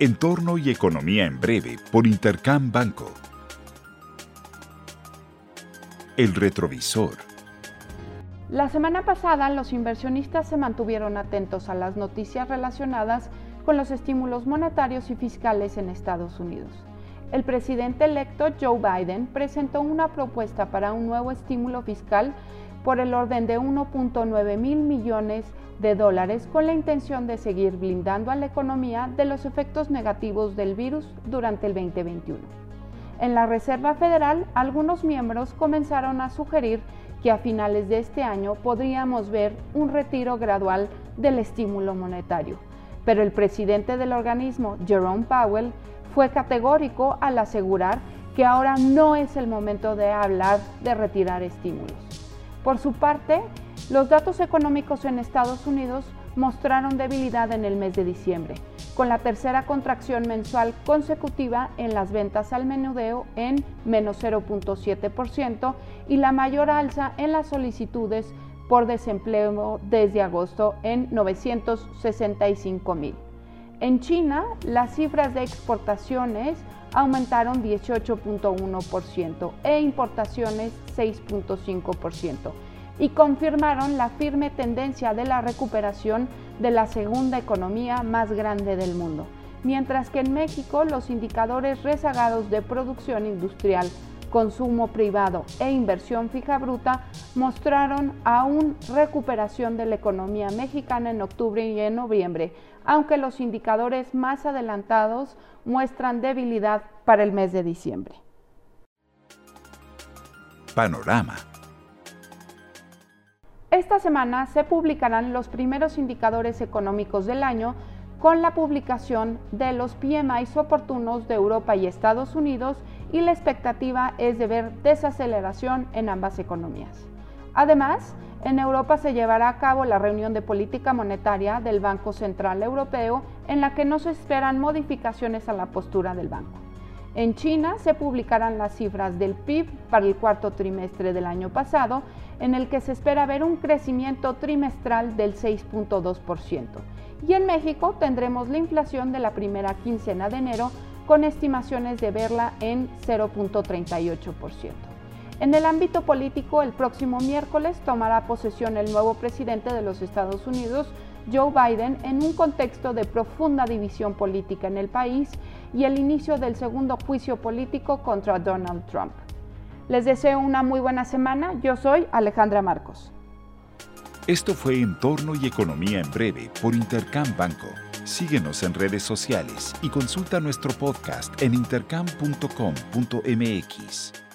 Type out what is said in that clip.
Entorno y Economía en Breve por Intercam Banco. El retrovisor. La semana pasada los inversionistas se mantuvieron atentos a las noticias relacionadas con los estímulos monetarios y fiscales en Estados Unidos. El presidente electo Joe Biden presentó una propuesta para un nuevo estímulo fiscal por el orden de 1.9 mil millones de dólares con la intención de seguir blindando a la economía de los efectos negativos del virus durante el 2021. En la Reserva Federal, algunos miembros comenzaron a sugerir que a finales de este año podríamos ver un retiro gradual del estímulo monetario, pero el presidente del organismo, Jerome Powell, fue categórico al asegurar que ahora no es el momento de hablar de retirar estímulos. Por su parte, los datos económicos en Estados Unidos mostraron debilidad en el mes de diciembre, con la tercera contracción mensual consecutiva en las ventas al menudeo en menos 0.7% y la mayor alza en las solicitudes por desempleo desde agosto en 965 mil. En China, las cifras de exportaciones aumentaron 18.1% e importaciones 6.5% y confirmaron la firme tendencia de la recuperación de la segunda economía más grande del mundo, mientras que en México los indicadores rezagados de producción industrial, consumo privado e inversión fija bruta mostraron aún recuperación de la economía mexicana en octubre y en noviembre, aunque los indicadores más adelantados muestran debilidad para el mes de diciembre. Panorama esta semana se publicarán los primeros indicadores económicos del año con la publicación de los PMIs oportunos de Europa y Estados Unidos y la expectativa es de ver desaceleración en ambas economías. Además, en Europa se llevará a cabo la reunión de política monetaria del Banco Central Europeo en la que no se esperan modificaciones a la postura del banco. En China se publicarán las cifras del PIB para el cuarto trimestre del año pasado, en el que se espera ver un crecimiento trimestral del 6.2%. Y en México tendremos la inflación de la primera quincena de enero con estimaciones de verla en 0.38%. En el ámbito político, el próximo miércoles tomará posesión el nuevo presidente de los Estados Unidos, Joe Biden en un contexto de profunda división política en el país y el inicio del segundo juicio político contra Donald Trump. Les deseo una muy buena semana. Yo soy Alejandra Marcos. Esto fue Entorno y Economía en Breve por Intercam Banco. Síguenos en redes sociales y consulta nuestro podcast en intercam.com.mx.